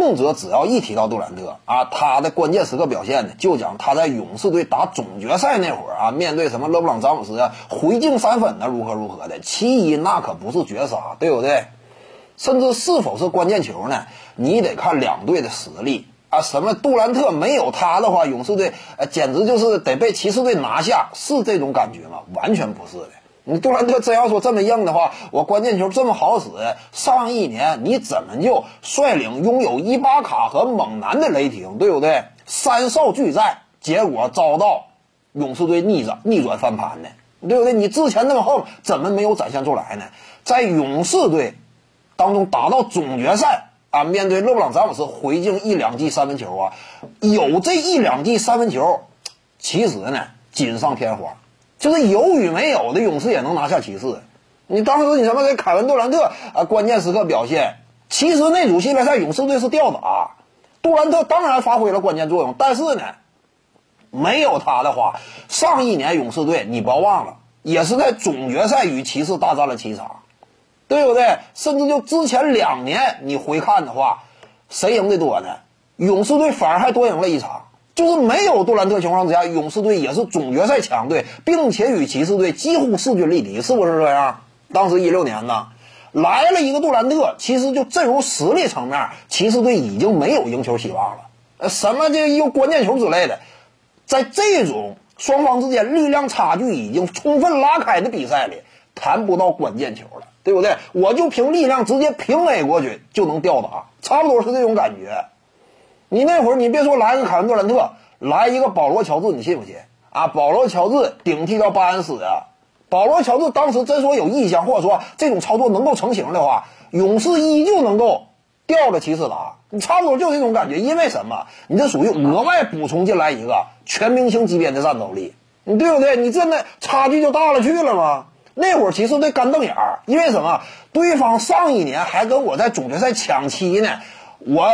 动辄只要一提到杜兰特啊，他的关键时刻表现呢，就讲他在勇士队打总决赛那会儿啊，面对什么勒布朗詹姆斯啊，回敬三分呢，如何如何的。其一，那可不是绝杀，对不对？甚至是否是关键球呢？你得看两队的实力啊。什么杜兰特没有他的话，勇士队呃简直就是得被骑士队拿下，是这种感觉吗？完全不是的。你杜兰特真要说这么硬的话，我关键球这么好使，上一年你怎么就率领拥有伊巴卡和猛男的雷霆，对不对？三少俱在，结果遭到勇士队逆转逆转翻盘呢，对不对？你之前那么横，怎么没有展现出来呢？在勇士队。当中打到总决赛啊，面对勒布朗詹姆斯回敬一两记三分球啊，有这一两记三分球，其实呢锦上添花，就是有与没有的勇士也能拿下骑士。你当时你什么给凯文杜兰特啊关键时刻表现，其实那组系列赛勇士队是吊打，杜兰特当然发挥了关键作用，但是呢，没有他的话，上一年勇士队你不要忘了，也是在总决赛与骑士大战了七场。对不对？甚至就之前两年，你回看的话，谁赢的多呢？勇士队反而还多赢了一场。就是没有杜兰特情况之下，勇士队也是总决赛强队，并且与骑士队几乎势均力敌，是不是这样？当时一六年呢，来了一个杜兰特，其实就阵容实力层面，骑士队已经没有赢球希望了。呃，什么这又关键球之类的，在这种双方之间力量差距已经充分拉开的比赛里，谈不到关键球了。对不对？我就凭力量直接平 A 过去就能吊打，差不多是这种感觉。你那会儿你别说来个凯文杜兰特，来一个保罗乔治，你信不信啊？保罗乔治顶替掉巴恩斯啊！保罗乔治当时真说有意向，或者说这种操作能够成型的话，勇士依旧能够吊着骑士打。你差不多就这种感觉，因为什么？你这属于额外补充进来一个全明星级别的战斗力，你对不对？你这那差距就大了去了吗？那会儿骑士队干瞪眼儿，因为什么？对方上一年还跟我在总决赛抢七呢，我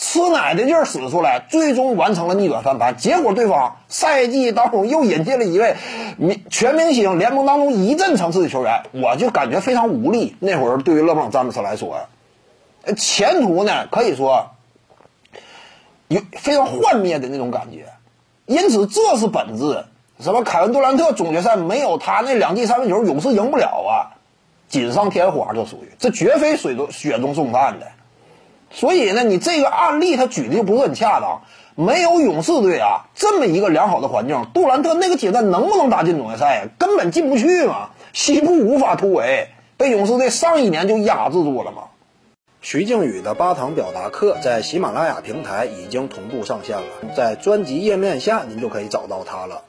吃奶的劲儿使出来，最终完成了逆转翻盘。结果对方赛季当中又引进了一位明全明星，联盟当中一阵层次的球员，我就感觉非常无力。那会儿对于勒布朗詹姆斯来说，前途呢可以说有非常幻灭的那种感觉，因此这是本质。什么凯文杜兰特总决赛没有他那两记三分球，勇士赢不了啊！锦上添花，这属于这绝非水中雪中送炭的。所以呢，你这个案例他举的就不是很恰当。没有勇士队啊这么一个良好的环境，杜兰特那个阶段能不能打进总决赛呀？根本进不去嘛！西部无法突围，被勇士队上一年就压制住了嘛。徐静宇的八堂表达课在喜马拉雅平台已经同步上线了，在专辑页面下您就可以找到它了。